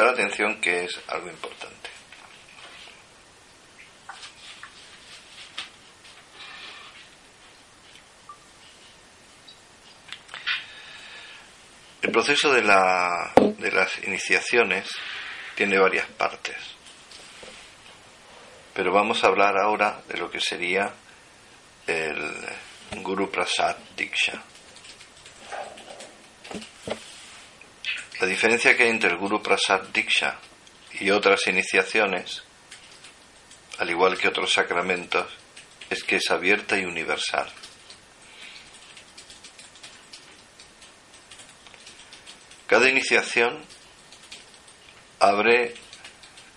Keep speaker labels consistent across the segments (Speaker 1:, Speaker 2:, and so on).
Speaker 1: prestar atención que es algo importante. El proceso de, la, de las iniciaciones tiene varias partes, pero vamos a hablar ahora de lo que sería el Guru Prasad Diksha. La diferencia que hay entre el Guru Prasad Diksha y otras iniciaciones, al igual que otros sacramentos, es que es abierta y universal. Cada iniciación abre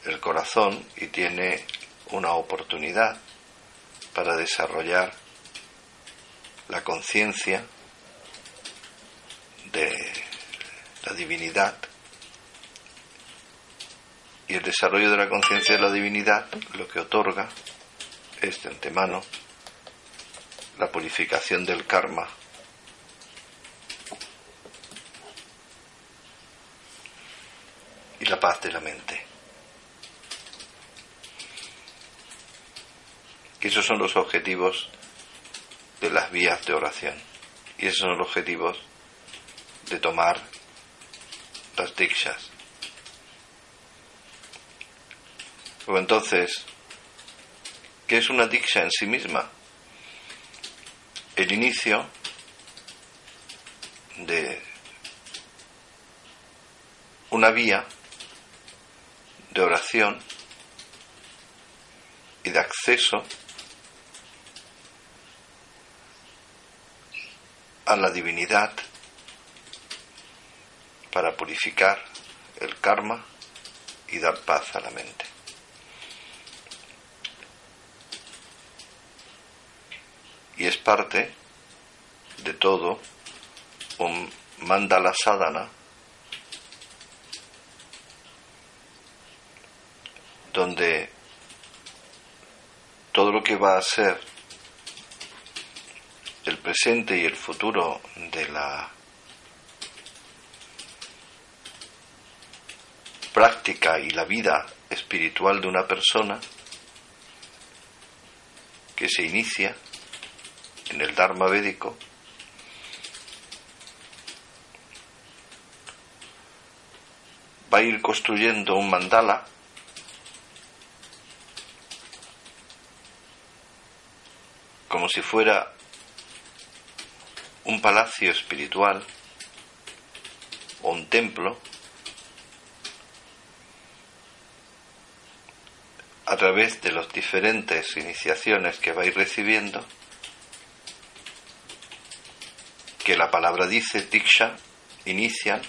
Speaker 1: el corazón y tiene una oportunidad para desarrollar la conciencia de la divinidad y el desarrollo de la conciencia de la divinidad lo que otorga es de antemano la purificación del karma y la paz de la mente. Esos son los objetivos de las vías de oración. Y esos son los objetivos de tomar las dikshas. O entonces, ¿qué es una diksha en sí misma? El inicio de una vía de oración y de acceso a la divinidad para purificar el karma y dar paz a la mente. Y es parte de todo un mandala sadhana donde todo lo que va a ser el presente y el futuro de la práctica y la vida espiritual de una persona que se inicia en el Dharma védico va a ir construyendo un mandala como si fuera un palacio espiritual o un templo a través de las diferentes iniciaciones que vais recibiendo, que la palabra dice, Diksha, inician,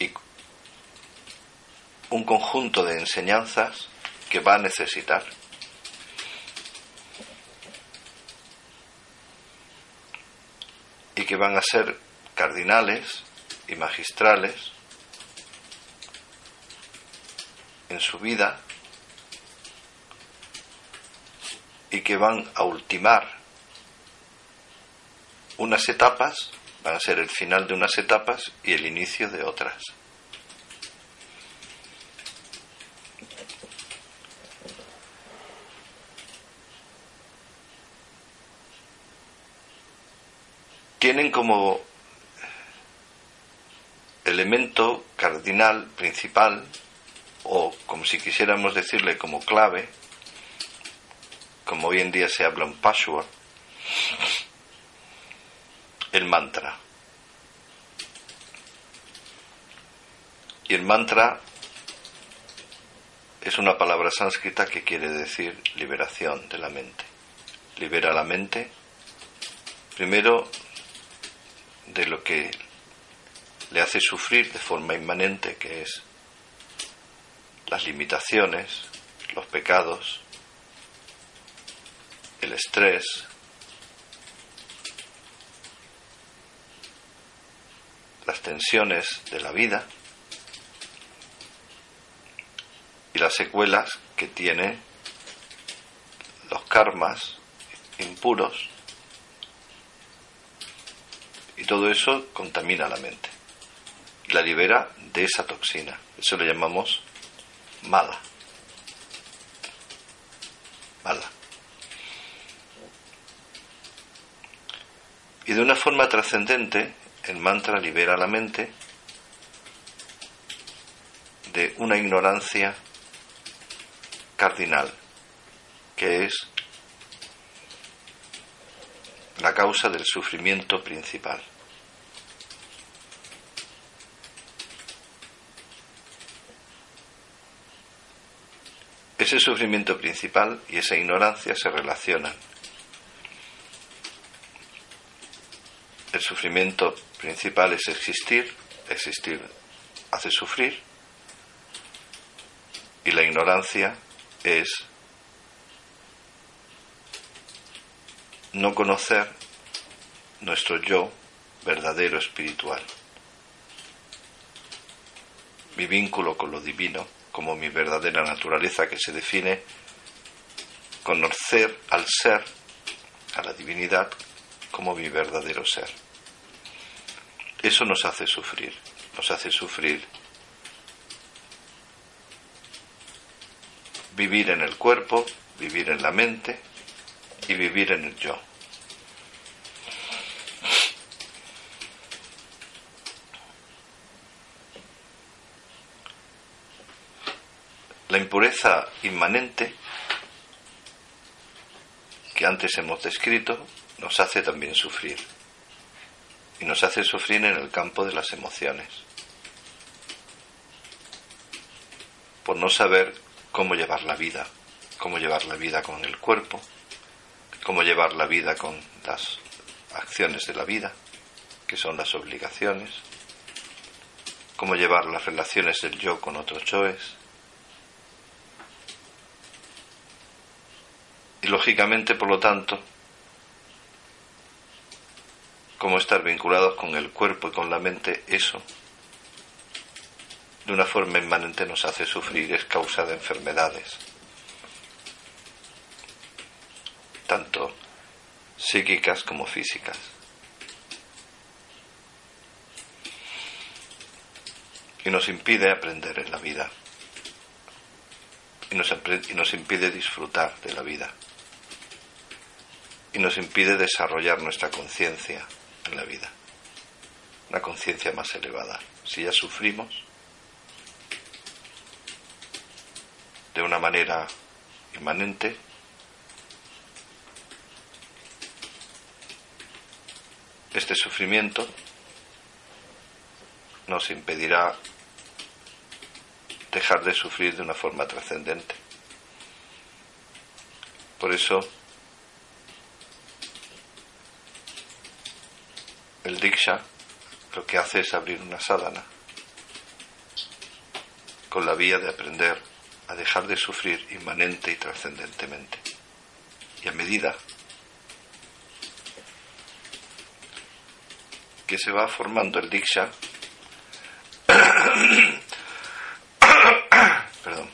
Speaker 1: y un conjunto de enseñanzas que va a necesitar. y que van a ser cardinales y magistrales en su vida y que van a ultimar unas etapas, van a ser el final de unas etapas y el inicio de otras. Tienen como elemento cardinal principal como si quisiéramos decirle como clave, como hoy en día se habla un password, el mantra. Y el mantra es una palabra sánscrita que quiere decir liberación de la mente. Libera la mente primero de lo que le hace sufrir de forma inmanente, que es las limitaciones, los pecados, el estrés, las tensiones de la vida y las secuelas que tiene los karmas impuros y todo eso contamina la mente. y la libera de esa toxina. Eso le llamamos mala. Mala. Y de una forma trascendente, el mantra libera la mente de una ignorancia cardinal, que es la causa del sufrimiento principal. Ese sufrimiento principal y esa ignorancia se relacionan. El sufrimiento principal es existir, existir hace sufrir, y la ignorancia es no conocer nuestro yo verdadero espiritual, mi vínculo con lo divino como mi verdadera naturaleza que se define conocer al ser, a la divinidad, como mi verdadero ser. Eso nos hace sufrir, nos hace sufrir vivir en el cuerpo, vivir en la mente y vivir en el yo. La impureza inmanente que antes hemos descrito nos hace también sufrir. Y nos hace sufrir en el campo de las emociones. Por no saber cómo llevar la vida, cómo llevar la vida con el cuerpo, cómo llevar la vida con las acciones de la vida, que son las obligaciones, cómo llevar las relaciones del yo con otros yoes. Y lógicamente, por lo tanto, cómo estar vinculados con el cuerpo y con la mente, eso de una forma inmanente nos hace sufrir, es causa de enfermedades, tanto psíquicas como físicas. Y nos impide aprender en la vida. Y nos, y nos impide disfrutar de la vida. Y nos impide desarrollar nuestra conciencia en la vida. Una conciencia más elevada. Si ya sufrimos, de una manera inmanente, este sufrimiento nos impedirá dejar de sufrir de una forma trascendente. Por eso el Diksha lo que hace es abrir una sadhana con la vía de aprender a dejar de sufrir inmanente y trascendentemente. Y a medida que se va formando el Diksha, perdón,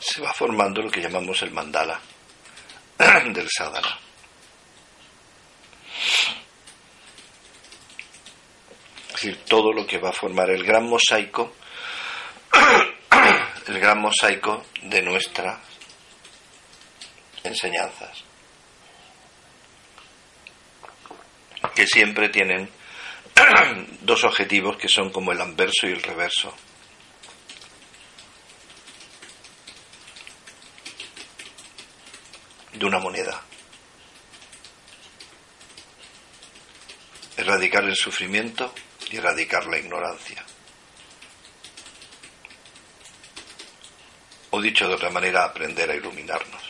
Speaker 1: se va formando lo que llamamos el mandala del sadhana. Es decir, todo lo que va a formar el gran mosaico el gran mosaico de nuestras enseñanzas, que siempre tienen dos objetivos que son como el anverso y el reverso. de una moneda. Erradicar el sufrimiento y erradicar la ignorancia. o dicho de otra manera, aprender a iluminarnos.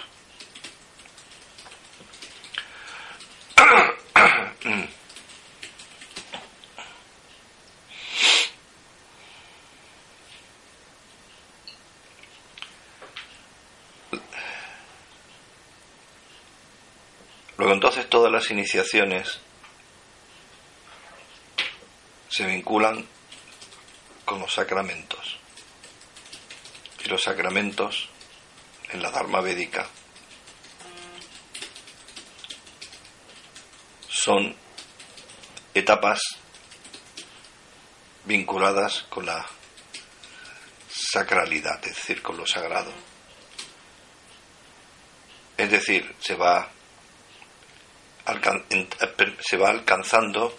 Speaker 1: Luego entonces todas las iniciaciones se vinculan con los sacramentos los sacramentos en la Dharma Védica son etapas vinculadas con la sacralidad, es decir, con lo sagrado. Es decir, se va, se va alcanzando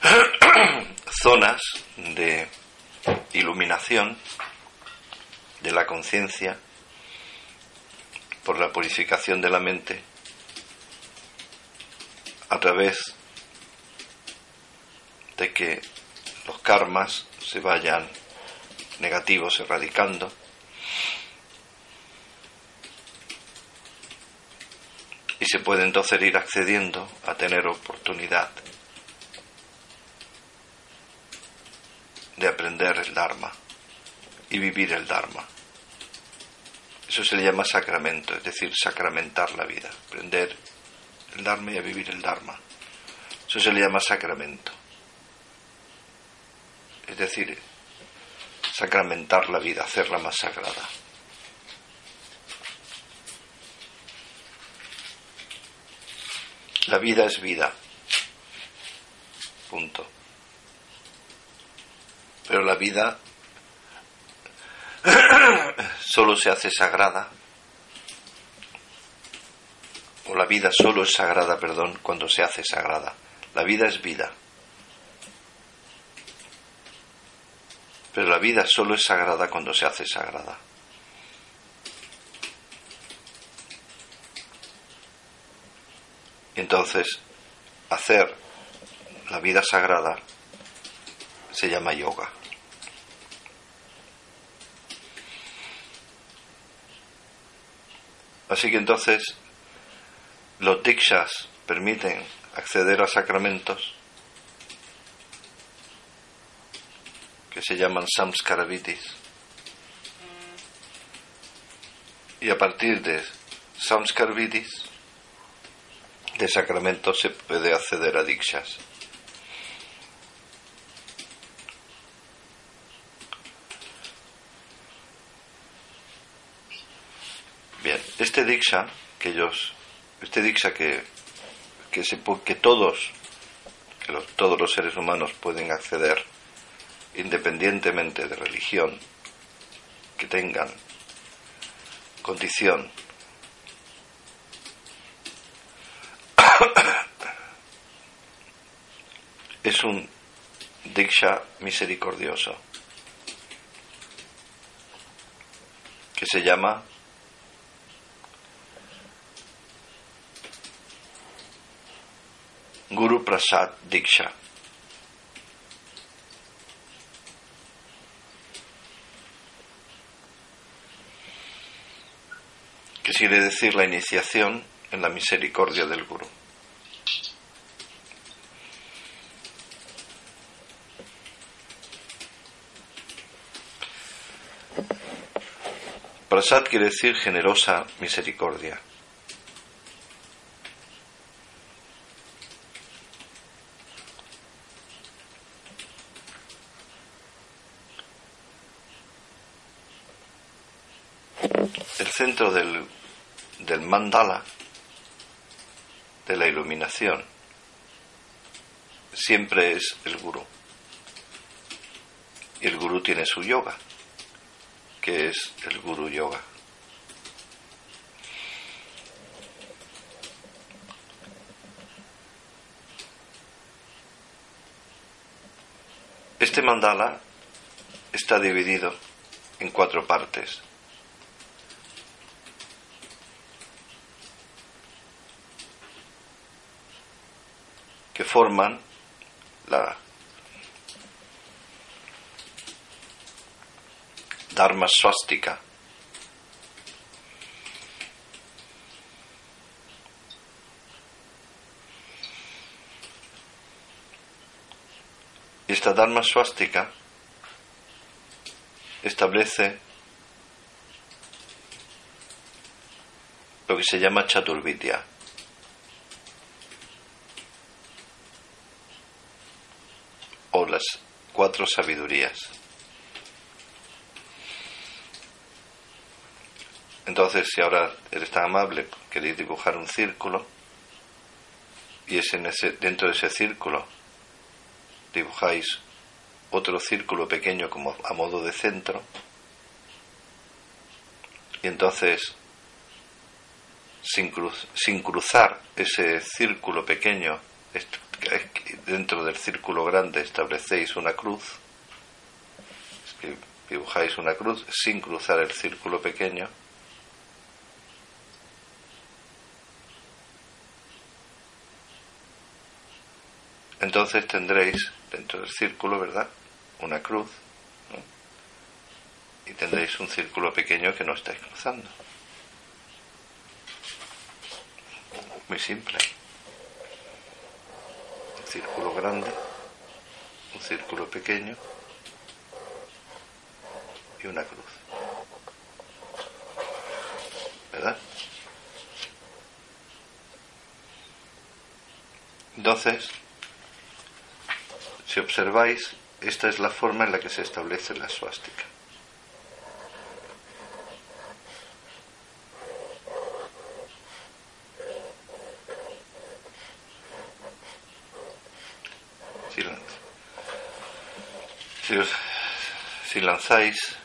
Speaker 1: zonas de iluminación de la conciencia por la purificación de la mente a través de que los karmas se vayan negativos erradicando. Y se puede entonces ir accediendo a tener oportunidad de aprender el Dharma y vivir el Dharma. Eso se le llama sacramento, es decir, sacramentar la vida, aprender el Dharma y a vivir el Dharma. Eso se le llama sacramento. Es decir, sacramentar la vida, hacerla más sagrada. La vida es vida. Punto. Pero la vida solo se hace sagrada, o la vida solo es sagrada, perdón, cuando se hace sagrada. La vida es vida. Pero la vida solo es sagrada cuando se hace sagrada. Entonces, hacer la vida sagrada se llama yoga. Así que entonces los dikshas permiten acceder a sacramentos que se llaman samskaravitis. Y a partir de samskaravitis, de sacramentos, se puede acceder a dikshas. Diksha que ellos, este diksha que, que, se, que todos, que todos los seres humanos pueden acceder, independientemente de religión, que tengan condición, es un diksha misericordioso que se llama Guru Prasad Diksha. que quiere decir la iniciación en la misericordia del Guru. Prasad quiere decir generosa misericordia. Centro del, del mandala, de la iluminación, siempre es el gurú. Y el gurú tiene su yoga, que es el guru yoga. Este mandala está dividido en cuatro partes. Forman la Dharma Swastika. Esta Dharma Swastika establece lo que se llama Chaturvidya. las sabidurías. Entonces, si ahora eres tan amable, queréis dibujar un círculo, y es en ese, dentro de ese círculo dibujáis otro círculo pequeño como a modo de centro. Y entonces, sin, sin cruzar ese círculo pequeño, dentro del círculo grande establecéis una cruz, dibujáis una cruz sin cruzar el círculo pequeño. Entonces tendréis dentro del círculo, ¿verdad? Una cruz. Y tendréis un círculo pequeño que no estáis cruzando. Muy simple. Círculo grande, un círculo pequeño y una cruz. ¿Verdad? Entonces, si observáis, esta es la forma en la que se establece la suástica. Si, lanzáis,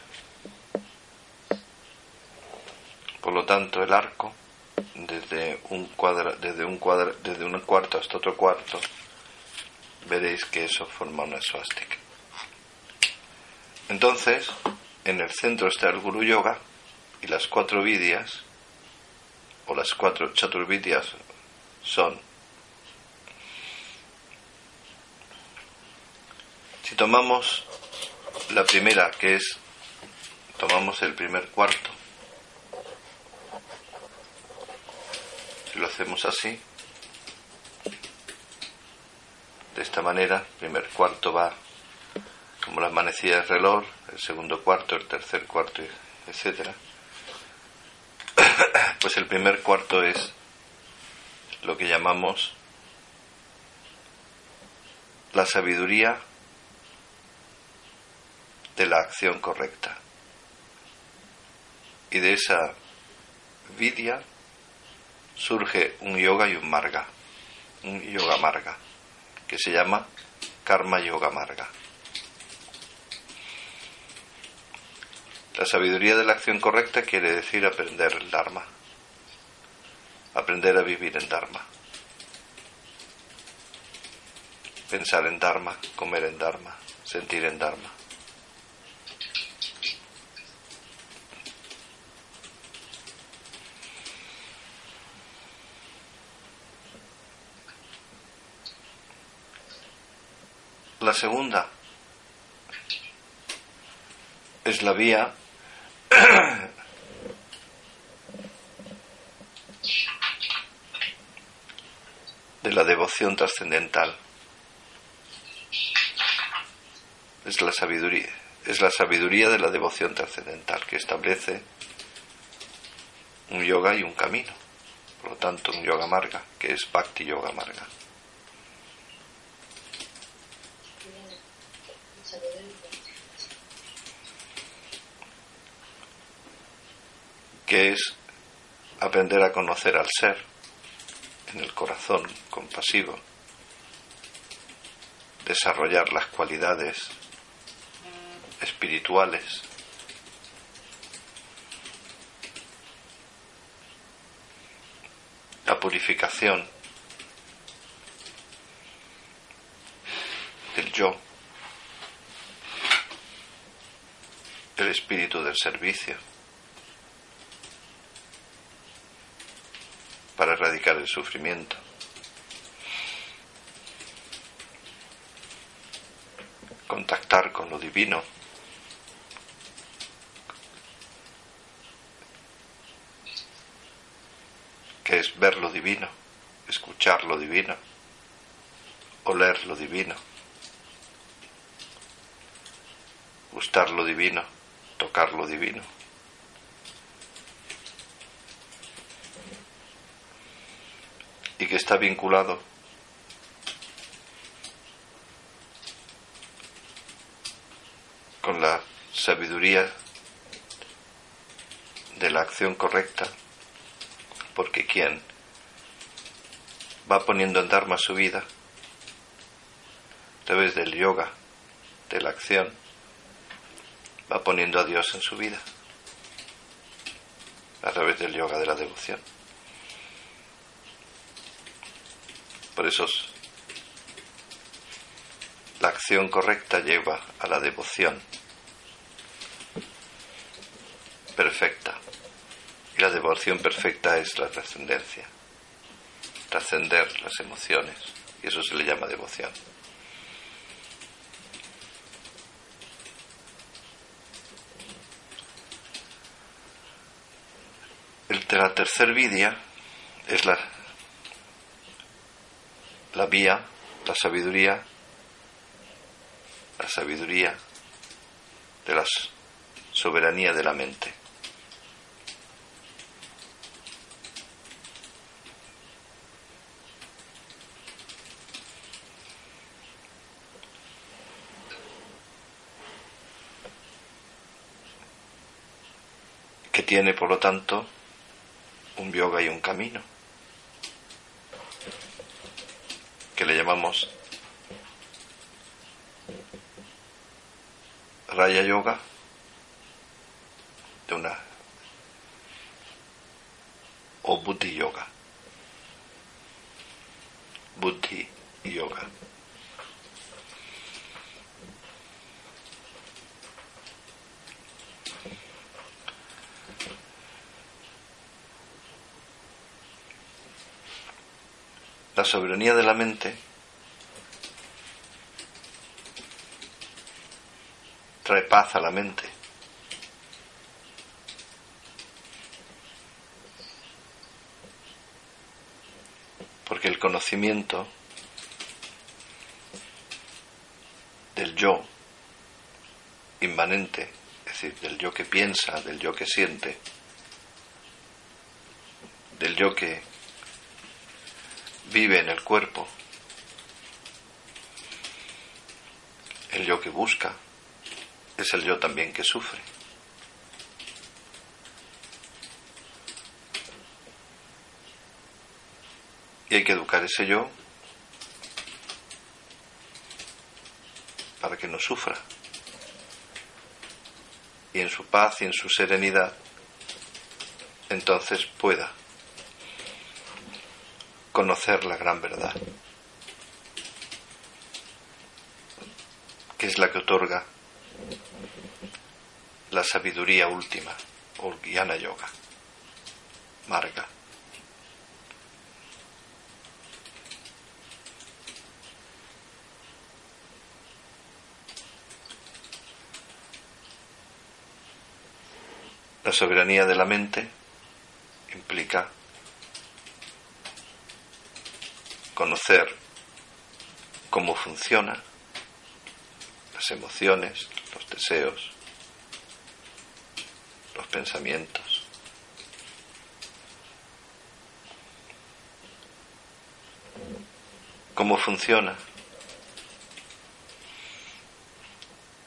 Speaker 1: por lo tanto, el arco desde un cuadra, desde un cuadra, desde un cuarto hasta otro cuarto, veréis que eso forma una suástica. Entonces, en el centro está el Guru Yoga y las cuatro vidyas, o las cuatro chaturvidyas, son. Si tomamos la primera, que es, tomamos el primer cuarto, si lo hacemos así, de esta manera, el primer cuarto va como las manecillas del reloj, el segundo cuarto, el tercer cuarto, etcétera. Pues el primer cuarto es lo que llamamos la sabiduría de la acción correcta. Y de esa vidya surge un yoga y un marga, un yoga marga que se llama Karma Yoga Marga. La sabiduría de la acción correcta quiere decir aprender el Dharma, aprender a vivir en Dharma, pensar en Dharma, comer en Dharma, sentir en Dharma. La segunda es la vía de la devoción trascendental. Es la sabiduría, es la sabiduría de la devoción trascendental que establece un yoga y un camino. Por lo tanto, un yoga marga, que es Bhakti Yoga Marga. Que es aprender a conocer al ser en el corazón compasivo, desarrollar las cualidades espirituales, la purificación del yo, el espíritu del servicio. Para erradicar el sufrimiento. Contactar con lo divino. que es ver lo divino, escuchar lo divino, oler lo divino, gustar lo divino, tocar lo divino. y que está vinculado con la sabiduría de la acción correcta, porque quien va poniendo en Dharma su vida, a través del yoga, de la acción, va poniendo a Dios en su vida a través del yoga de la devoción. Por eso la acción correcta lleva a la devoción perfecta. Y la devoción perfecta es la trascendencia. Trascender las emociones. Y eso se le llama devoción. El la tercer vidia es la, la vía, la sabiduría, la sabiduría de la soberanía de la mente. que tiene por lo tanto un yoga y un camino, que le llamamos Raya Yoga, de una o Buddhi Yoga. Buddhi Yoga. la soberanía de la mente trae paz a la mente. Porque el conocimiento del yo inmanente, es decir, del yo que piensa, del yo que siente, del yo que vive en el cuerpo, el yo que busca, es el yo también que sufre. Y hay que educar ese yo para que no sufra. Y en su paz y en su serenidad, entonces pueda conocer la gran verdad, que es la que otorga la sabiduría última, o Jnana Yoga, Marga. La soberanía de la mente implica conocer cómo funciona las emociones, los deseos, los pensamientos. ¿Cómo funciona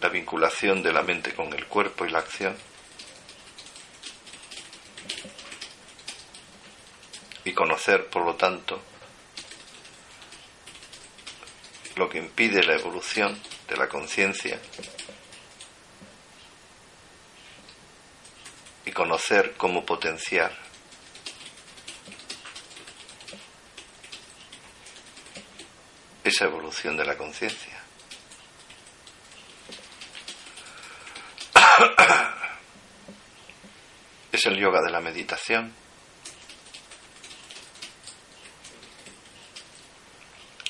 Speaker 1: la vinculación de la mente con el cuerpo y la acción? Y conocer, por lo tanto, lo que impide la evolución de la conciencia y conocer cómo potenciar esa evolución de la conciencia. Es el yoga de la meditación.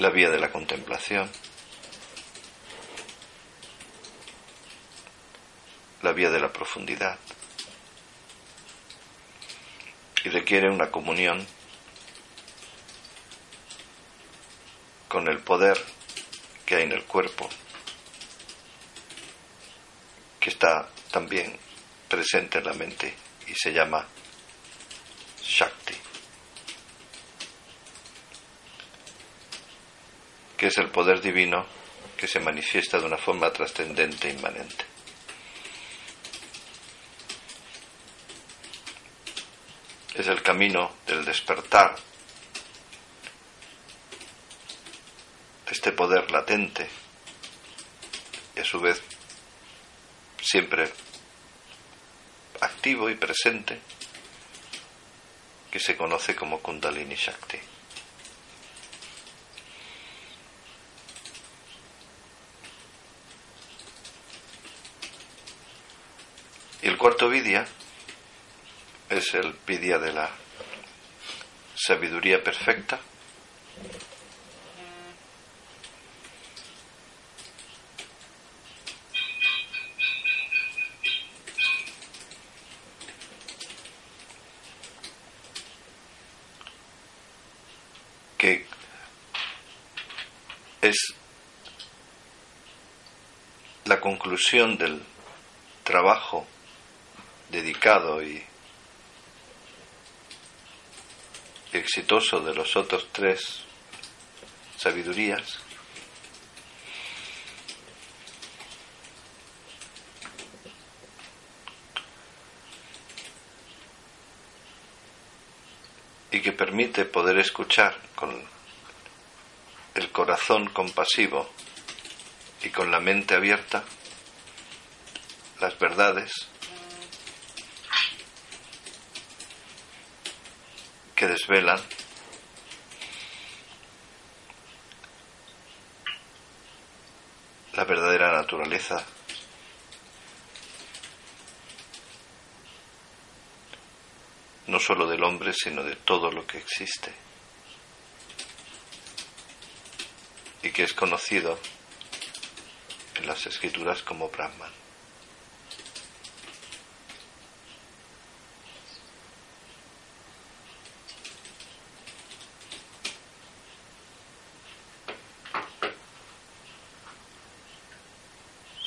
Speaker 1: La vía de la contemplación, la vía de la profundidad. Y requiere una comunión con el poder que hay en el cuerpo, que está también presente en la mente y se llama Shakti. Que es el poder divino que se manifiesta de una forma trascendente e inmanente. Es el camino del despertar de este poder latente y a su vez siempre activo y presente, que se conoce como Kundalini Shakti. El cuarto vidya es el vidya de la sabiduría perfecta. que es la conclusión del trabajo dedicado y exitoso de los otros tres sabidurías, y que permite poder escuchar con el corazón compasivo y con la mente abierta las verdades que desvelan. La verdadera naturaleza. No solo del hombre, sino de todo lo que existe. Y que es conocido en las escrituras como Brahman.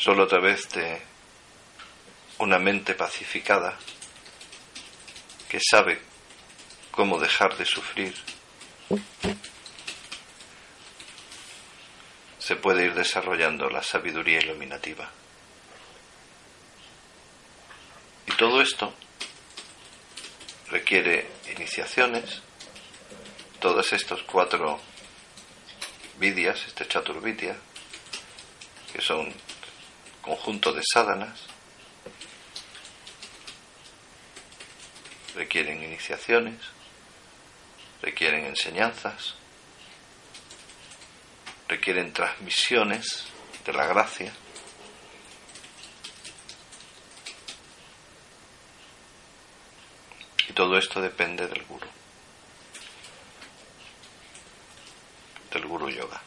Speaker 1: Solo a través de una mente pacificada que sabe cómo dejar de sufrir se puede ir desarrollando la sabiduría iluminativa. Y todo esto requiere iniciaciones, todos estos cuatro vidias, este chaturvidya, que son conjunto de sádanas, requieren iniciaciones, requieren enseñanzas, requieren transmisiones de la gracia. Y todo esto depende del guru, del guru yoga.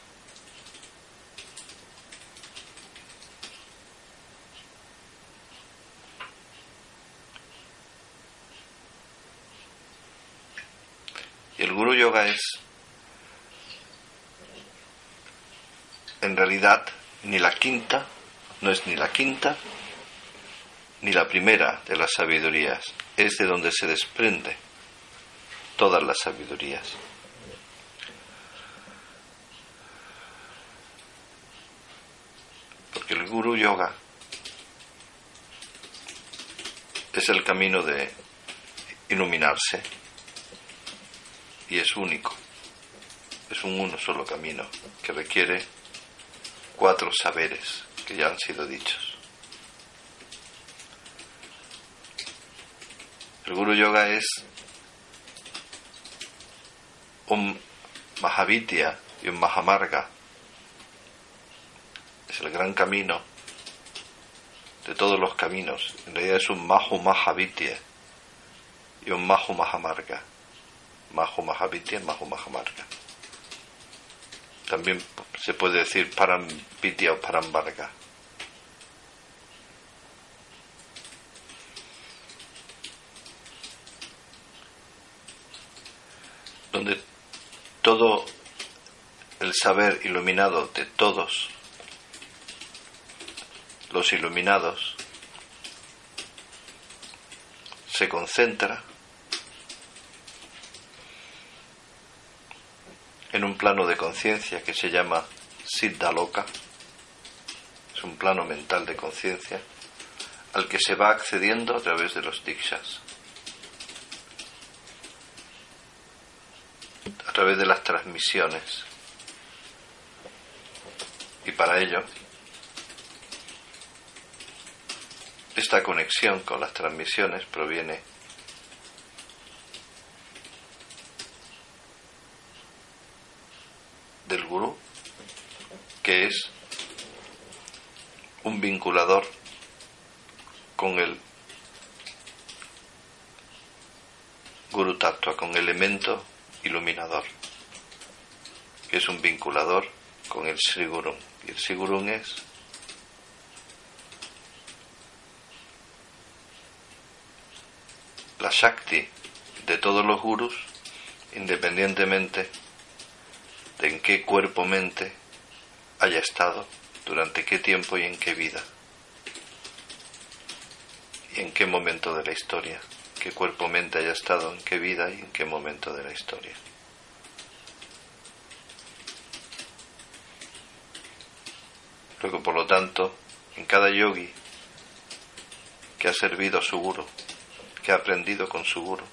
Speaker 1: El guru yoga es en realidad ni la quinta, no es ni la quinta, ni la primera de las sabidurías, es de donde se desprende todas las sabidurías. Porque el guru yoga es el camino de iluminarse y es único, es un uno solo camino que requiere cuatro saberes que ya han sido dichos. El Guru Yoga es un Mahavitya y un Mahamarga. Es el gran camino de todos los caminos. En realidad es un Mahu Mahavitya y un Mahu Mahamarga. Mahu Mahavitya Mahu Mahamarga. También se puede decir Parampitya o Parambarga. Donde todo el saber iluminado de todos los iluminados se concentra en un plano de conciencia que se llama Siddha Loka. Es un plano mental de conciencia al que se va accediendo a través de los dikshas, a través de las transmisiones. Y para ello esta conexión con las transmisiones proviene del gurú, que es un vinculador con el Guru Tattva, con elemento iluminador, que es un vinculador con el Sri Guru. Y el Sri Guru es la Shakti de todos los gurus, independientemente de en qué cuerpo-mente haya estado, durante qué tiempo y en qué vida, y en qué momento de la historia, qué cuerpo-mente haya estado, en qué vida y en qué momento de la historia. Luego, por lo tanto, en cada yogi que ha servido a su guru, que ha aprendido con su guru,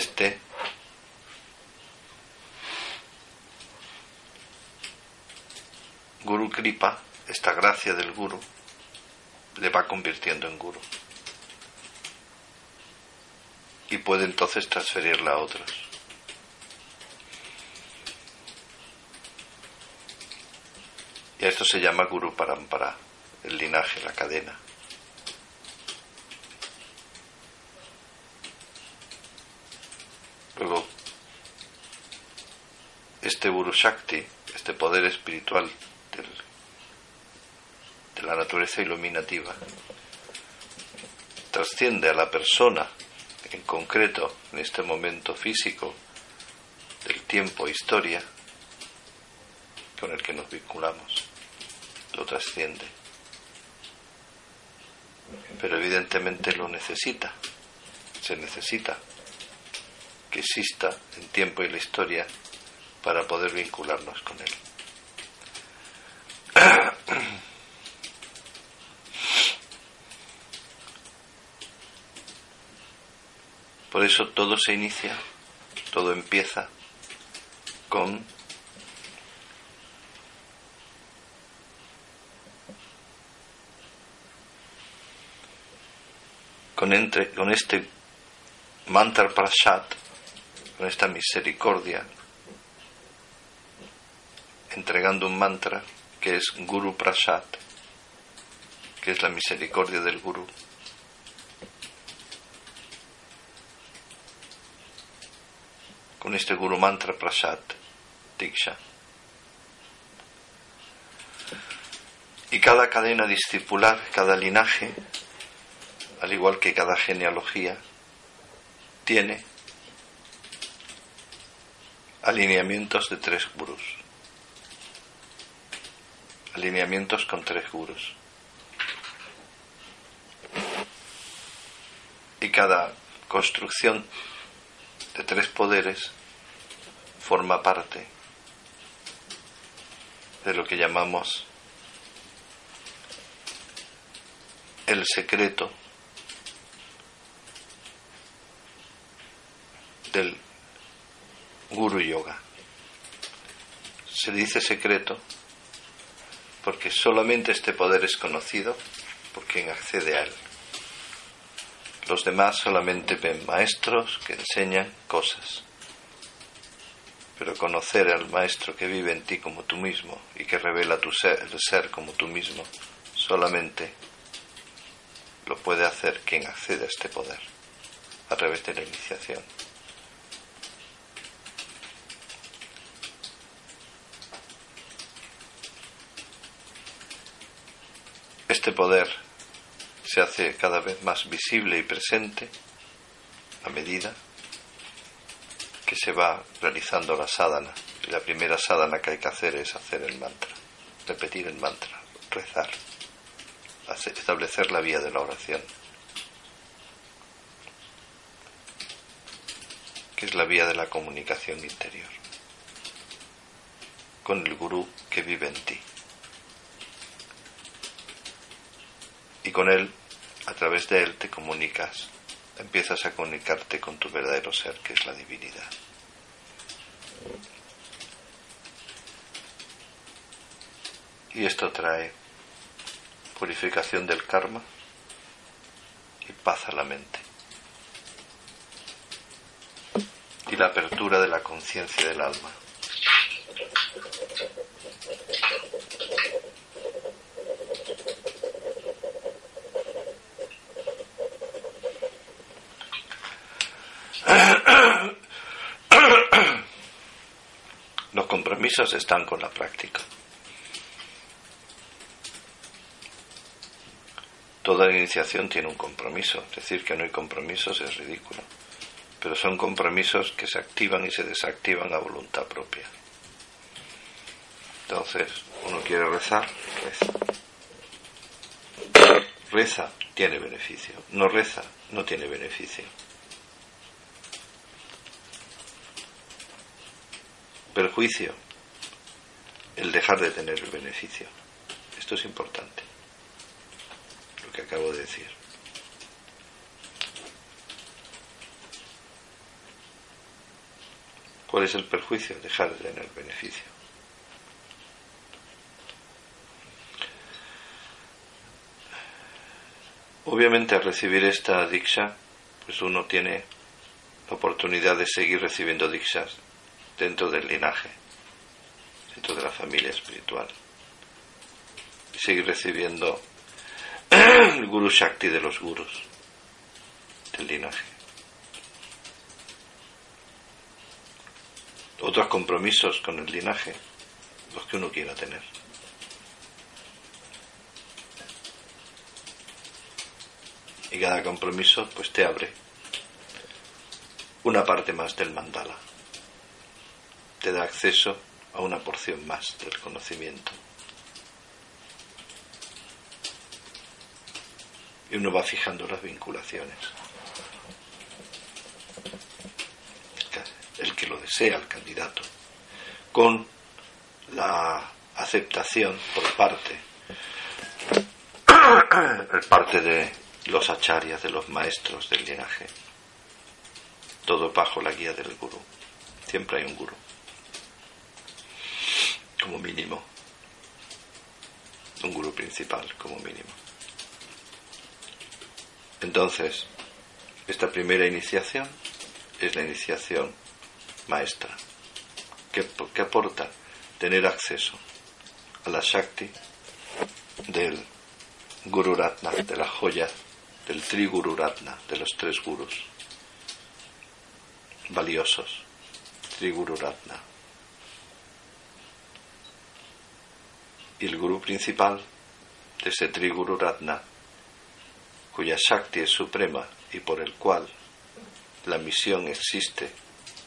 Speaker 1: este Guru Kripa, esta gracia del Guru, le va convirtiendo en Guru. Y puede entonces transferirla a otros. Y a esto se llama Guru Parampara, el linaje, la cadena. Luego, este Guru Shakti, este poder espiritual la naturaleza iluminativa, trasciende a la persona en concreto, en este momento físico del tiempo e historia con el que nos vinculamos, lo trasciende. Pero evidentemente lo necesita, se necesita que exista en tiempo y la historia para poder vincularnos con él. Por eso todo se inicia, todo empieza con con, entre, con este mantra prashat con esta misericordia, entregando un mantra que es Guru Prasad, que es la misericordia del Guru. Con este Guru Mantra Prasad, Diksha. Y cada cadena discipular, cada linaje, al igual que cada genealogía, tiene alineamientos de tres gurús. Alineamientos con tres gurús. Y cada construcción de tres poderes forma parte de lo que llamamos el secreto del Guru Yoga. Se dice secreto porque solamente este poder es conocido por quien accede a él. Los demás solamente ven maestros que enseñan cosas. Pero conocer al maestro que vive en ti como tú mismo y que revela tu ser, el ser como tú mismo, solamente lo puede hacer quien accede a este poder a través de la iniciación. Este poder se hace cada vez más visible y presente a medida que se va realizando la sadhana. Y la primera sadhana que hay que hacer es hacer el mantra, repetir el mantra, rezar, establecer la vía de la oración, que es la vía de la comunicación interior con el gurú que vive en ti. y con él, a través de él, te comunicas empiezas a comunicarte con tu verdadero ser, que es la divinidad. Y esto trae purificación del karma y paz a la mente. Y la apertura de la conciencia del alma. Los están con la práctica. Toda iniciación tiene un compromiso. Decir que no hay compromisos es ridículo. Pero son compromisos que se activan y se desactivan a voluntad propia. Entonces, uno quiere rezar, reza. Reza, tiene beneficio. No reza, no tiene beneficio. Perjuicio, el dejar de tener el beneficio. Esto es importante que acabo de decir. ¿Cuál es el perjuicio? Dejar de tener beneficio. Obviamente al recibir esta diksha, pues uno tiene la oportunidad de seguir recibiendo dikshas dentro del linaje, dentro de la familia espiritual. Y seguir recibiendo el guru Shakti de los gurus del linaje. Otros compromisos con el linaje, los que uno quiera tener. Y cada compromiso pues te abre una parte más del mandala. Te da acceso a una porción más del conocimiento. y uno va fijando las vinculaciones. El que lo desea, el candidato, con la aceptación por parte, parte de los acharyas, de los maestros del linaje, todo bajo la guía del gurú. Siempre hay un gurú, como mínimo, un gurú principal, como mínimo. Entonces, esta primera iniciación es la iniciación maestra, que, aporta tener acceso a la Shakti del Guru Ratna, de la joya del Tri Guru Ratna, de los tres gurus valiosos, Tri Guru Ratna. Y el guru principal de ese Tri Guru Ratna cuya Shakti es suprema y por el cual la misión existe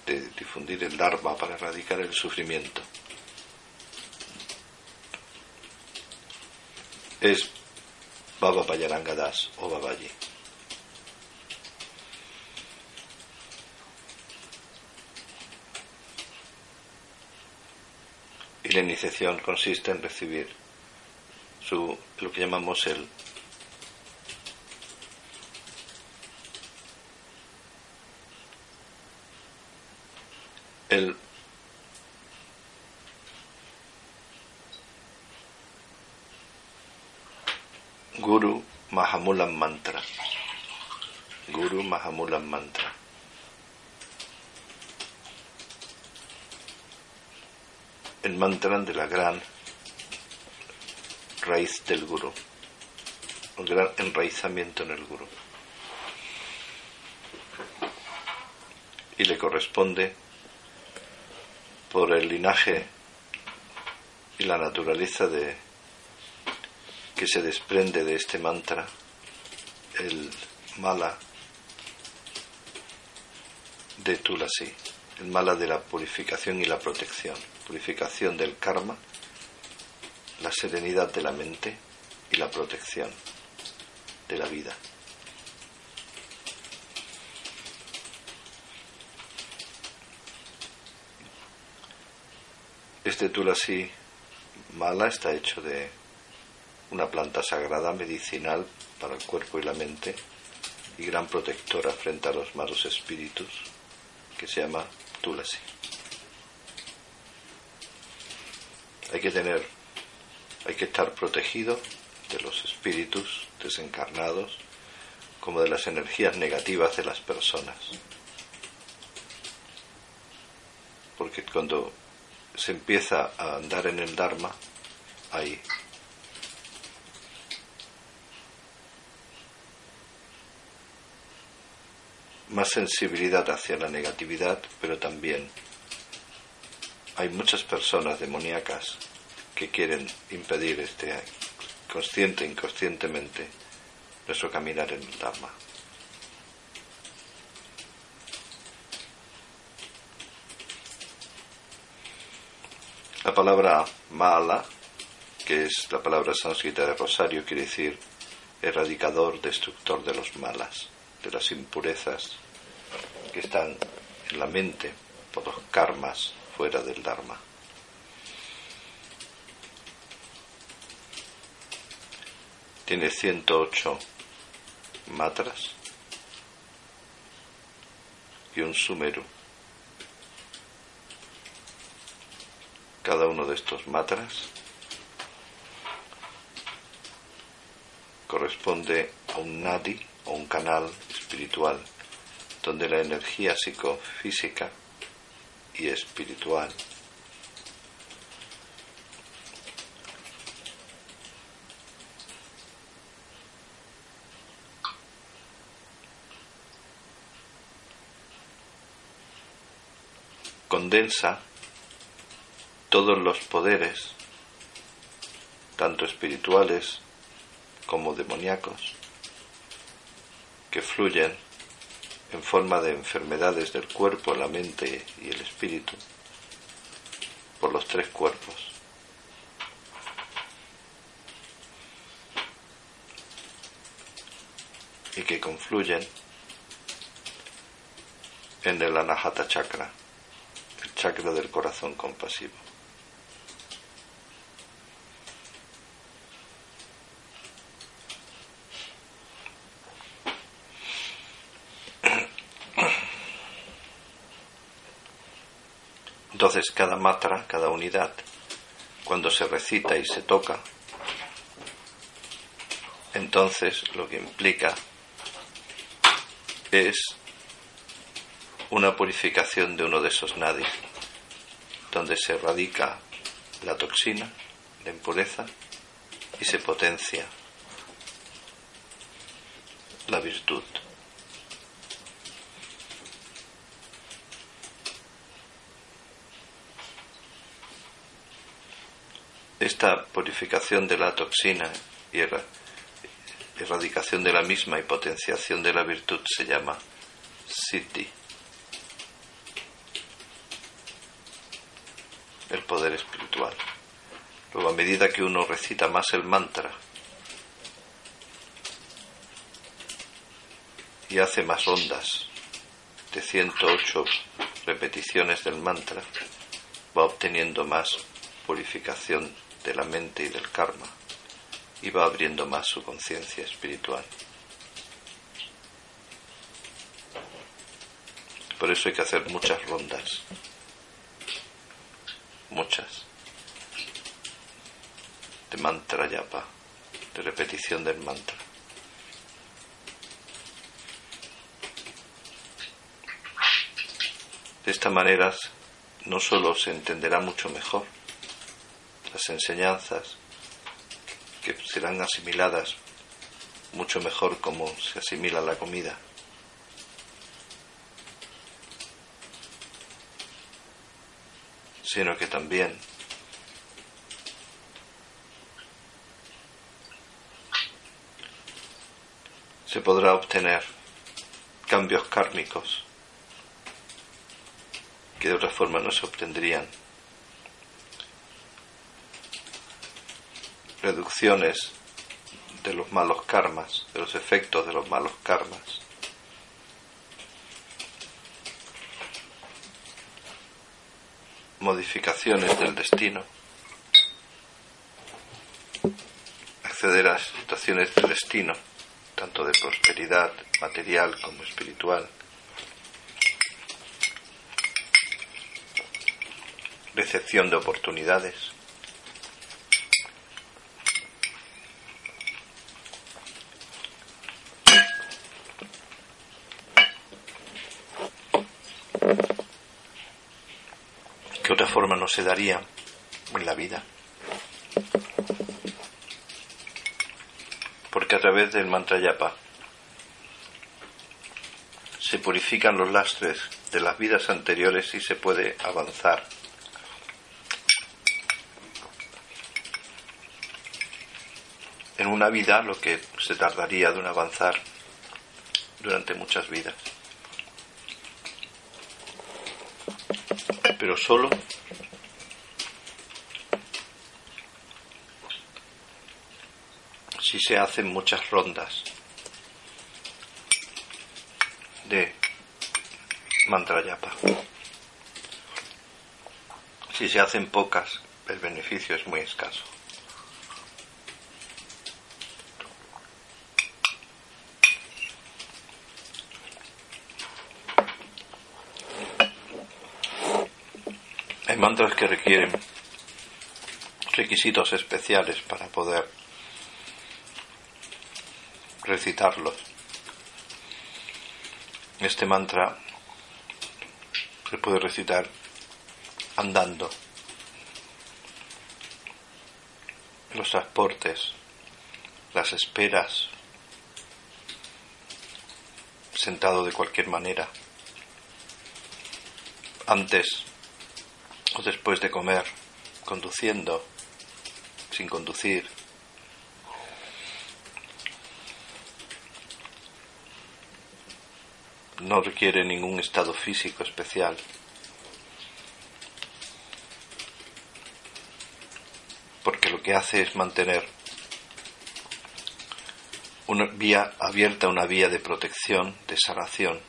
Speaker 1: de difundir el Dharma para erradicar el sufrimiento. Es Baba Das o Babaji. La iniciación consiste en recibir su, lo que llamamos el el Guru Mahamulan Mantra. Guru Mahamulan Mantra. El mantra de la gran raíz del Guru. El gran enraizamiento en el Guru. Y le corresponde por el linaje y la naturaleza de que se desprende de este mantra, el mala de Tulasi, el mala de la purificación y la protección, purificación del karma, la serenidad de la mente y la protección de la vida. Este tulasi mala está hecho de una planta sagrada medicinal para el cuerpo y la mente, y gran protectora frente a los malos espíritus, que se llama Tulasi. Hay que tener, hay que estar protegido de los espíritus desencarnados como de las energías negativas de las personas. Porque cuando se empieza a andar en el Dharma, hay más sensibilidad hacia la negatividad, pero también hay muchas personas demoníacas que quieren impedir este consciente e inconscientemente nuestro caminar en el Dharma. La palabra mala, que es la palabra sánscrita de rosario, quiere decir erradicador, destructor de los malas, de las impurezas que están en la mente por los karmas fuera del Dharma. Tiene 108 matras y un sumeru. Cada uno de estos matras corresponde a un nadi o un canal espiritual donde la energía psicofísica y espiritual. Condensa todos los poderes, tanto espirituales como demoníacos, que fluyen en forma de enfermedades del cuerpo, la mente y el espíritu, por los tres cuerpos. Y que confluyen en el Anahata Chakra, el chakra del corazón compasivo. Entonces cada matra, cada unidad, cuando se recita y se toca, entonces lo que implica es una purificación de uno de esos nadis, donde se radica la toxina, la impureza, y se potencia la virtud. Esta purificación de la toxina y erradicación de la misma y potenciación de la virtud se llama siddhi, el poder espiritual. Luego, a medida que uno recita más el mantra y hace más ondas de 108 repeticiones del mantra, va obteniendo más purificación de la mente y del karma y va abriendo más su conciencia espiritual. Por eso hay que hacer muchas rondas, muchas, de mantra yapa, de repetición del mantra. De esta manera no solo se entenderá mucho mejor, las enseñanzas que serán asimiladas mucho mejor como se asimila la comida. sino que también se podrá obtener cambios kármicos que de otra forma no se obtendrían reducciones de los malos karmas, de los efectos de los malos karmas. Modificaciones del destino. Acceder a situaciones de destino tanto de prosperidad material como espiritual. Recepción de oportunidades. que otra forma no se daría en la vida. Porque a través del mantra yapa se purifican los lastres de las vidas anteriores y se puede avanzar. En una vida lo que se tardaría de un avanzar durante muchas vidas. Pero solo si se hacen muchas rondas de mantra yapa. Si se hacen pocas, el beneficio es muy escaso. Hay mantras que requieren requisitos especiales para poder recitarlos. Este mantra se puede recitar andando, los transportes, las esperas, sentado de cualquier manera, antes o después de comer, conduciendo, sin conducir, no requiere ningún estado físico especial. Porque lo que hace es mantener una vía abierta, una vía de protección, de sanación.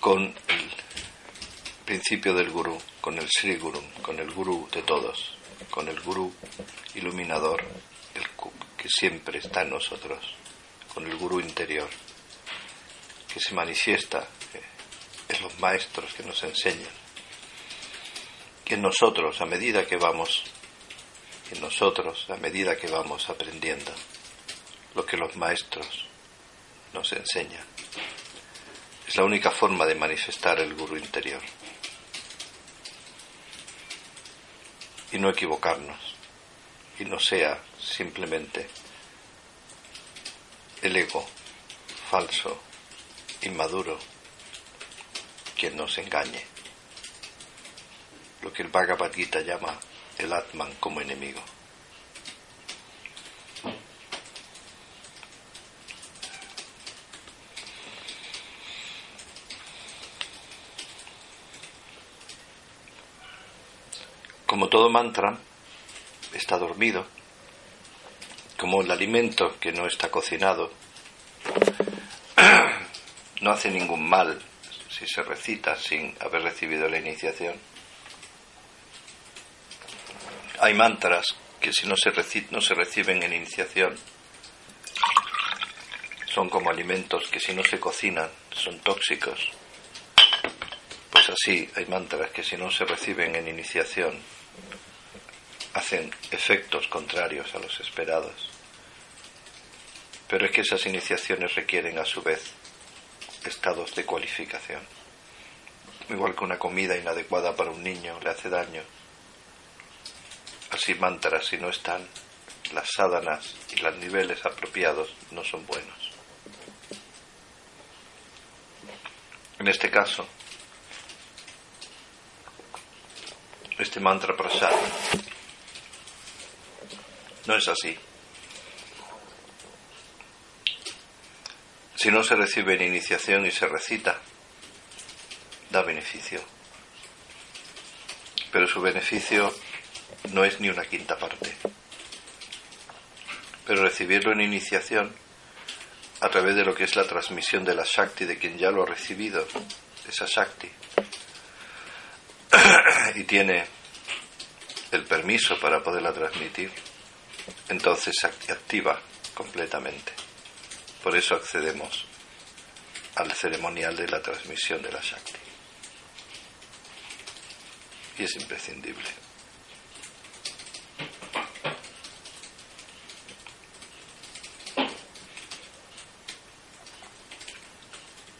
Speaker 1: Con el principio del gurú, con el Sri Guru, con el gurú de todos, con el gurú iluminador, que siempre está en nosotros, con el gurú interior, que se manifiesta en los maestros que nos enseñan, que en nosotros, a medida que vamos, en nosotros, a medida que vamos aprendiendo lo que los maestros nos enseñan. Es la única forma de manifestar el gurú interior. Y no equivocarnos y no sea simplemente el ego falso, inmaduro, quien nos engañe. Lo que el Bhagavad Gita llama el Atman como enemigo. Como todo mantra, está dormido, como el alimento que no está cocinado, no hace ningún mal si se recita sin haber recibido la iniciación. Hay mantras que si no se, no se reciben en iniciación son como alimentos que si no se cocinan son tóxicos. Pues así hay mantras que si no se reciben en iniciación efectos contrarios a los esperados. Pero es que esas iniciaciones requieren a su vez estados de cualificación. Igual que una comida inadecuada para un niño le hace daño. Así mantras, si no están las sádanas y los niveles apropiados, no son buenos. En este caso, este mantra prasad no es así. Si no se recibe en iniciación y se recita, da beneficio. Pero su beneficio no es ni una quinta parte. Pero recibirlo en iniciación, a través de lo que es la transmisión de la Shakti de quien ya lo ha recibido, esa Shakti, y tiene el permiso para poderla transmitir, entonces se activa completamente. Por eso accedemos al ceremonial de la transmisión de la Shakti. Y es imprescindible.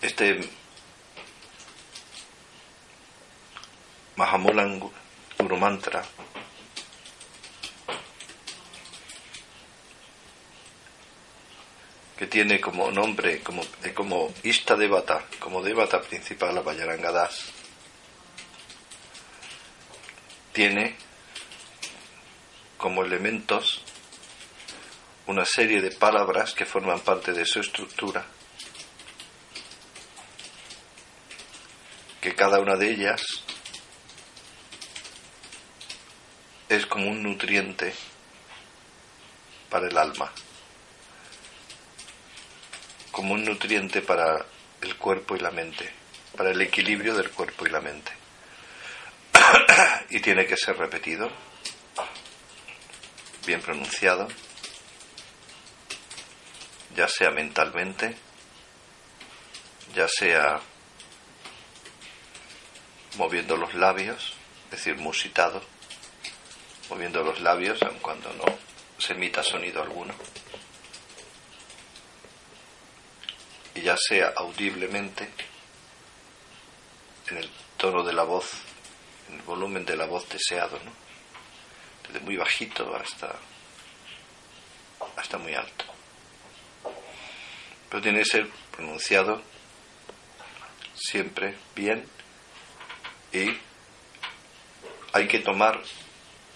Speaker 1: Este Mahamulan Guru Mantra que tiene como nombre, como, como Ista Devata, como Devata principal a Vayarangadas, tiene como elementos una serie de palabras que forman parte de su estructura, que cada una de ellas es como un nutriente para el alma como un nutriente para el cuerpo y la mente, para el equilibrio del cuerpo y la mente. y tiene que ser repetido, bien pronunciado, ya sea mentalmente, ya sea moviendo los labios, es decir, musitado, moviendo los labios, aun cuando no se emita sonido alguno. Y ya sea audiblemente en el tono de la voz, en el volumen de la voz deseado, ¿no? desde muy bajito hasta, hasta muy alto. Pero tiene que ser pronunciado siempre bien y hay que tomar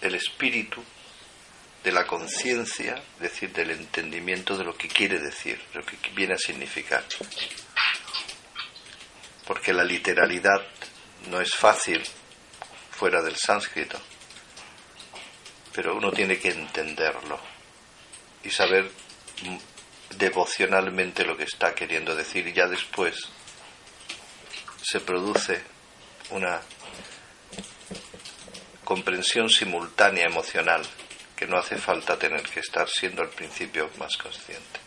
Speaker 1: el espíritu de la conciencia, es decir, del entendimiento de lo que quiere decir, de lo que viene a significar. Porque la literalidad no es fácil fuera del sánscrito, pero uno tiene que entenderlo y saber devocionalmente lo que está queriendo decir y ya después se produce una comprensión simultánea emocional que no hace falta tener que estar siendo al principio más consciente.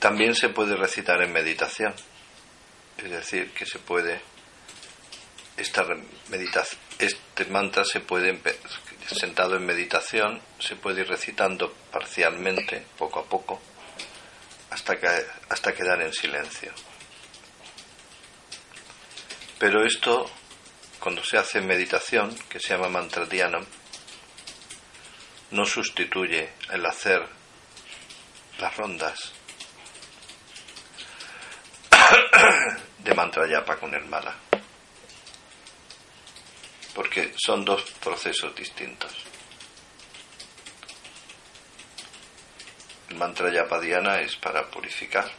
Speaker 1: También se puede recitar en meditación, es decir, que se puede esta meditación, este mantra se puede sentado en meditación, se puede ir recitando parcialmente, poco a poco, hasta, que, hasta quedar en silencio. Pero esto, cuando se hace meditación, que se llama mantra dhyana, no sustituye el hacer las rondas de mantra yapa con el mala, porque son dos procesos distintos. El mantra yapadiana es para purificar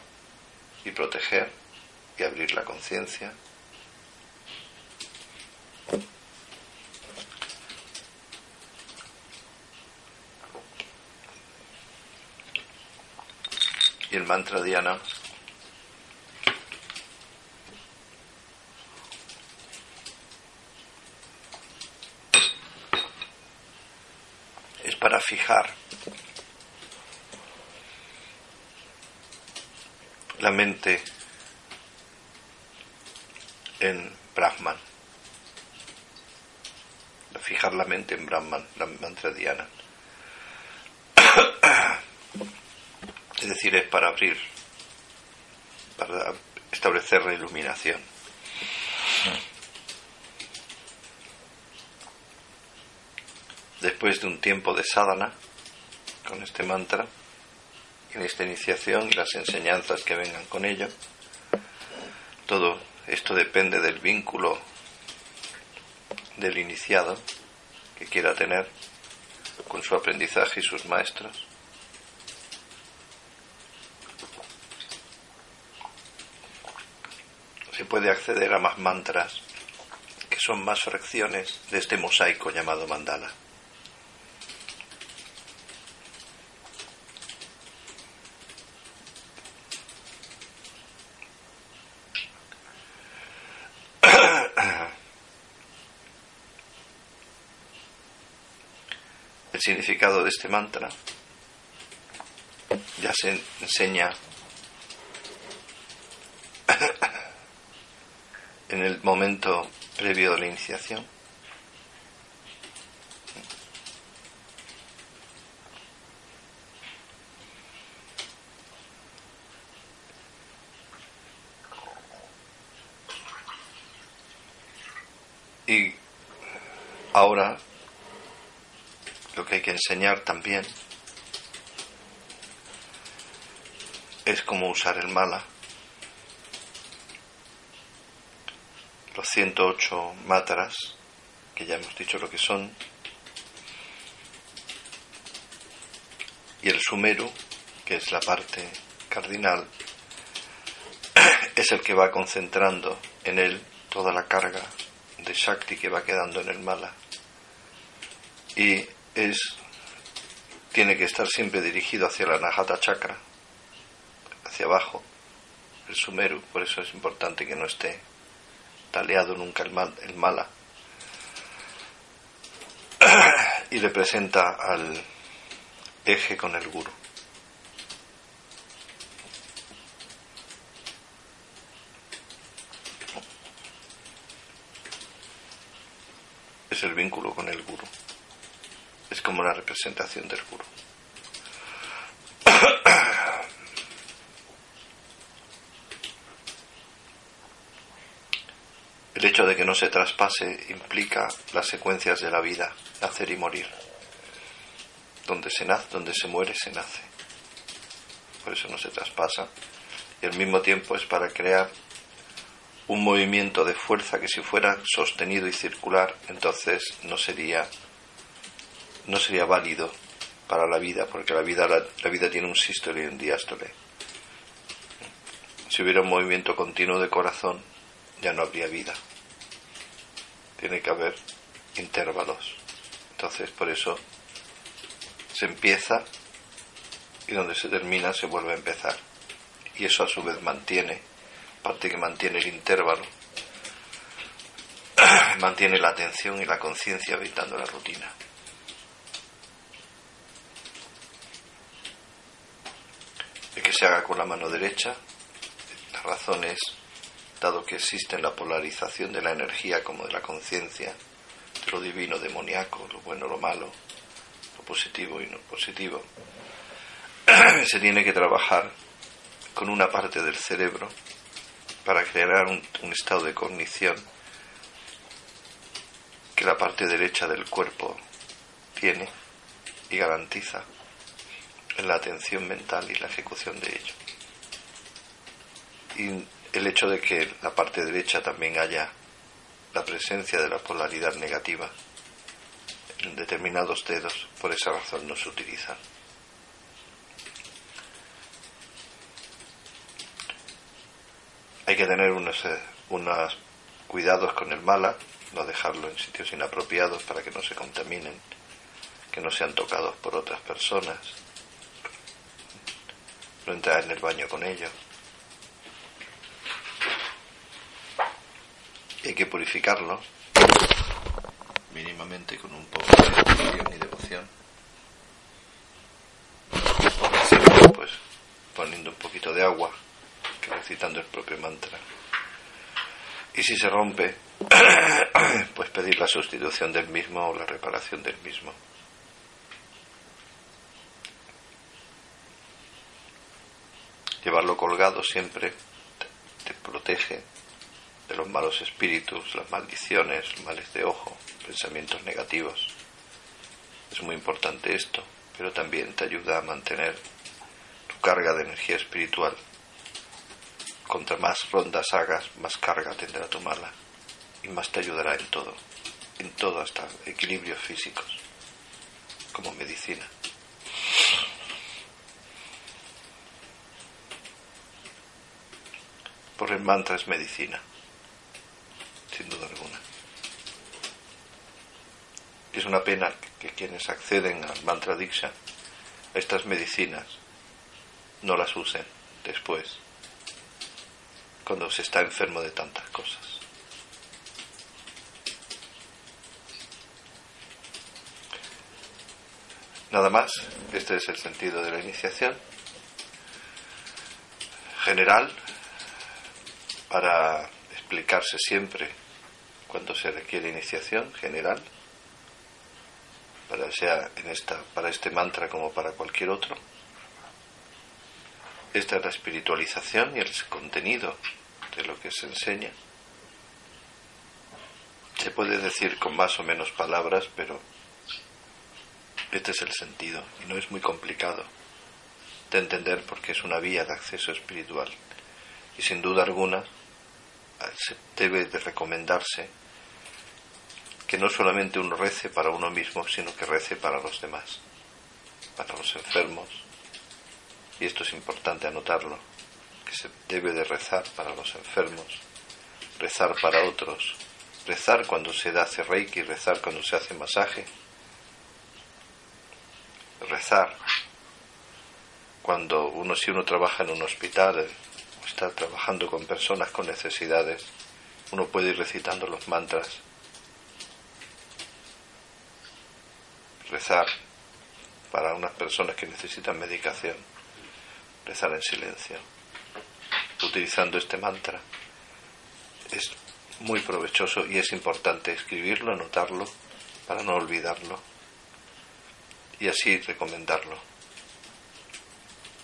Speaker 1: y proteger y abrir la conciencia. Y el mantra Diana es para fijar la mente en Brahman. Fijar la mente en Brahman, la mantra Diana. Es decir, es para abrir, para establecer la iluminación. Después de un tiempo de sadhana con este mantra, en esta iniciación y las enseñanzas que vengan con ello. Todo esto depende del vínculo del iniciado que quiera tener con su aprendizaje y sus maestros. Se puede acceder a más mantras que son más fracciones de este mosaico llamado mandala. Significado de este mantra ya se enseña en el momento previo de la iniciación. Y ahora lo que hay que enseñar también es cómo usar el mala. Los 108 mátras, que ya hemos dicho lo que son, y el sumeru, que es la parte cardinal, es el que va concentrando en él toda la carga de Shakti que va quedando en el mala. Y es tiene que estar siempre dirigido hacia la Nahata Chakra, hacia abajo, el Sumeru, por eso es importante que no esté taleado nunca el, mal, el mala. y representa al eje con el guru. Es el vínculo con el guru como la representación del guru. El hecho de que no se traspase implica las secuencias de la vida, nacer y morir. Donde se nace, donde se muere, se nace. Por eso no se traspasa. Y al mismo tiempo es para crear un movimiento de fuerza que si fuera sostenido y circular, entonces no sería no sería válido para la vida, porque la vida, la, vida tiene un sístole y un diástole. Si hubiera un movimiento continuo de corazón, ya no habría vida. Tiene que haber intervalos. Entonces, por eso se empieza y donde se termina se vuelve a empezar. Y eso a su vez mantiene, parte que mantiene el intervalo, mantiene la atención y la conciencia evitando la rutina. Se haga con la mano derecha. La razón es, dado que existe la polarización de la energía como de la conciencia, de lo divino, demoníaco, lo bueno, lo malo, lo positivo y no positivo, se tiene que trabajar con una parte del cerebro para crear un, un estado de cognición que la parte derecha del cuerpo tiene y garantiza en la atención mental y la ejecución de ello. Y el hecho de que la parte derecha también haya la presencia de la polaridad negativa en determinados dedos, por esa razón no se utilizan. Hay que tener unos, eh, unos cuidados con el mala, no dejarlo en sitios inapropiados para que no se contaminen, que no sean tocados por otras personas no entrar en el baño con ellos. hay que purificarlo mínimamente con un poco de devoción y devoción. pues poniendo un poquito de agua, recitando el propio mantra. Y si se rompe, pues pedir la sustitución del mismo o la reparación del mismo. Llevarlo colgado siempre te protege de los malos espíritus, las maldiciones, males de ojo, pensamientos negativos. Es muy importante esto, pero también te ayuda a mantener tu carga de energía espiritual. Contra más rondas hagas, más carga tendrá tu mala y más te ayudará en todo, en todo hasta equilibrios físicos, como medicina. Por el mantra es medicina, sin duda alguna. Es una pena que quienes acceden al mantra diksha, estas medicinas, no las usen después, cuando se está enfermo de tantas cosas. Nada más, este es el sentido de la iniciación. General, para explicarse siempre cuando se requiere iniciación general, para sea en esta, para este mantra como para cualquier otro. Esta es la espiritualización y el contenido de lo que se enseña. Se puede decir con más o menos palabras, pero este es el sentido y no es muy complicado de entender porque es una vía de acceso espiritual. Y sin duda alguna se debe de recomendarse que no solamente uno rece para uno mismo, sino que rece para los demás, para los enfermos. Y esto es importante anotarlo, que se debe de rezar para los enfermos, rezar para otros, rezar cuando se hace reiki, rezar cuando se hace masaje, rezar cuando uno si uno trabaja en un hospital está trabajando con personas con necesidades, uno puede ir recitando los mantras, rezar para unas personas que necesitan medicación, rezar en silencio, utilizando este mantra. Es muy provechoso y es importante escribirlo, anotarlo, para no olvidarlo y así recomendarlo.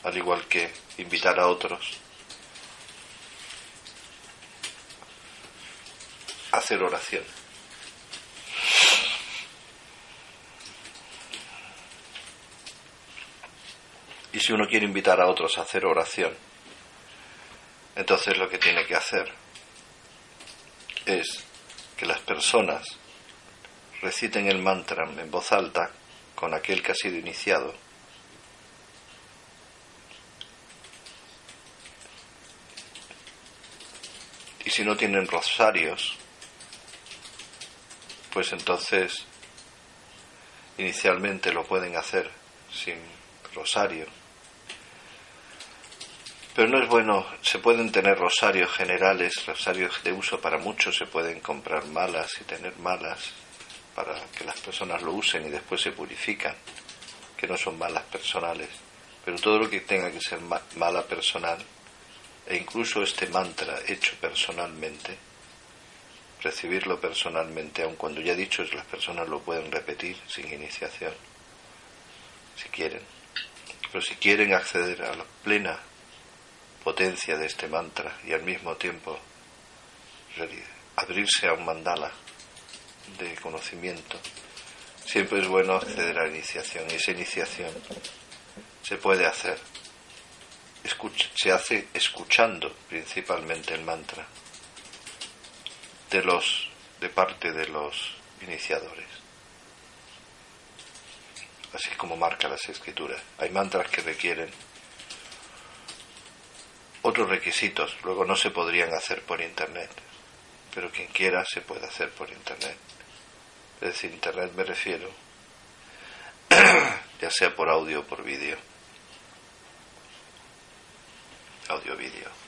Speaker 1: Al igual que invitar a otros hacer oración. Y si uno quiere invitar a otros a hacer oración, entonces lo que tiene que hacer es que las personas reciten el mantra en voz alta con aquel que ha sido iniciado. Y si no tienen rosarios, pues entonces inicialmente lo pueden hacer sin rosario pero no es bueno, se pueden tener rosarios generales, rosarios de uso para muchos, se pueden comprar malas y tener malas para que las personas lo usen y después se purifican, que no son malas personales. Pero todo lo que tenga que ser mala personal, e incluso este mantra hecho personalmente, recibirlo personalmente, aun cuando ya dicho las personas lo pueden repetir sin iniciación, si quieren. Pero si quieren acceder a la plena potencia de este mantra y al mismo tiempo abrirse a un mandala de conocimiento, siempre es bueno acceder a la iniciación y esa iniciación se puede hacer, se hace escuchando principalmente el mantra de los de parte de los iniciadores. Así como marca las escrituras. Hay mantras que requieren otros requisitos luego no se podrían hacer por internet, pero quien quiera se puede hacer por internet. Es decir, internet me refiero, ya sea por audio o por vídeo. Audio-vídeo.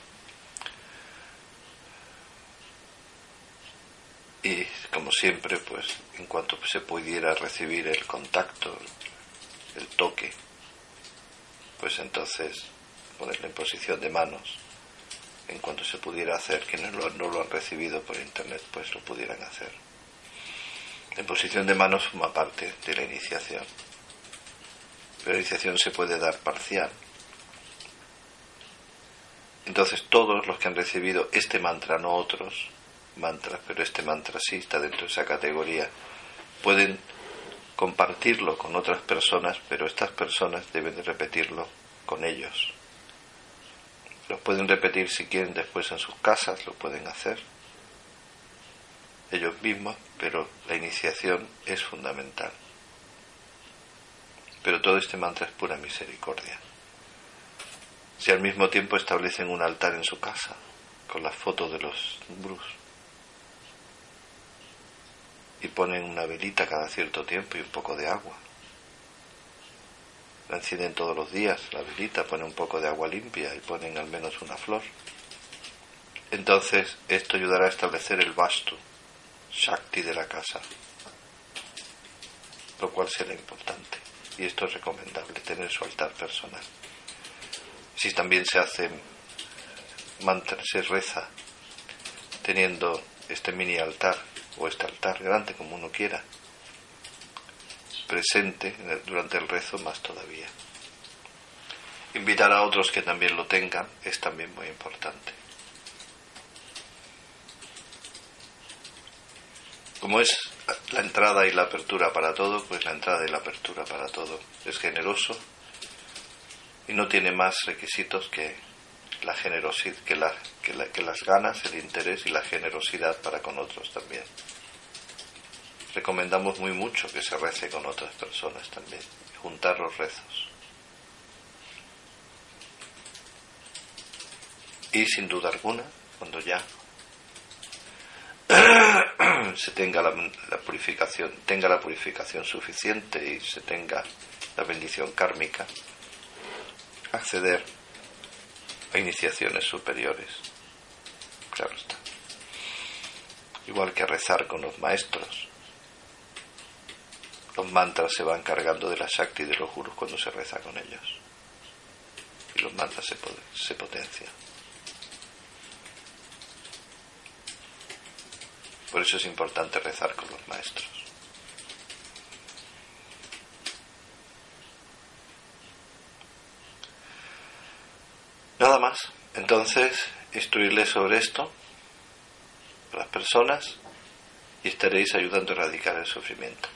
Speaker 1: Y como siempre, pues en cuanto se pudiera recibir el contacto, el toque, pues entonces ponerlo en posición de manos en cuanto se pudiera hacer, que no no lo han recibido por internet, pues lo pudieran hacer. En posición de manos forma parte de la iniciación. Pero la iniciación se puede dar parcial. Entonces todos los que han recibido este mantra, no otros mantras, pero este mantra sí está dentro de esa categoría, pueden compartirlo con otras personas, pero estas personas deben de repetirlo con ellos. Lo pueden repetir si quieren después en sus casas, lo pueden hacer ellos mismos, pero la iniciación es fundamental. Pero todo este mantra es pura misericordia. Si al mismo tiempo establecen un altar en su casa con las fotos de los brus y ponen una velita cada cierto tiempo y un poco de agua la encienden todos los días, la velita, ponen un poco de agua limpia y ponen al menos una flor. Entonces esto ayudará a establecer el vasto, Shakti de la casa, lo cual será importante. y esto es recomendable, tener su altar personal. Si también se hace mantra, se reza teniendo este mini altar o este altar grande como uno quiera presente durante el rezo más todavía. Invitar a otros que también lo tengan es también muy importante. Como es la entrada y la apertura para todo, pues la entrada y la apertura para todo es generoso y no tiene más requisitos que la generosidad, que, la, que, las ganas, el interés y la generosidad para con otros también. Recomendamos muy mucho que se rece con otras personas también, juntar los rezos. Y sin duda alguna, cuando ya se tenga la, la, purificación, tenga la purificación suficiente y se tenga la bendición kármica, acceder iniciaciones superiores. Claro está. Igual que rezar con los maestros. Los mantras se van cargando de la Shakti y de los gurus cuando se reza con ellos. Y los mantras se potencian. Por eso es importante rezar con los maestros. Nada más. Entonces, instruirles sobre esto a las personas y estaréis ayudando a erradicar el sufrimiento.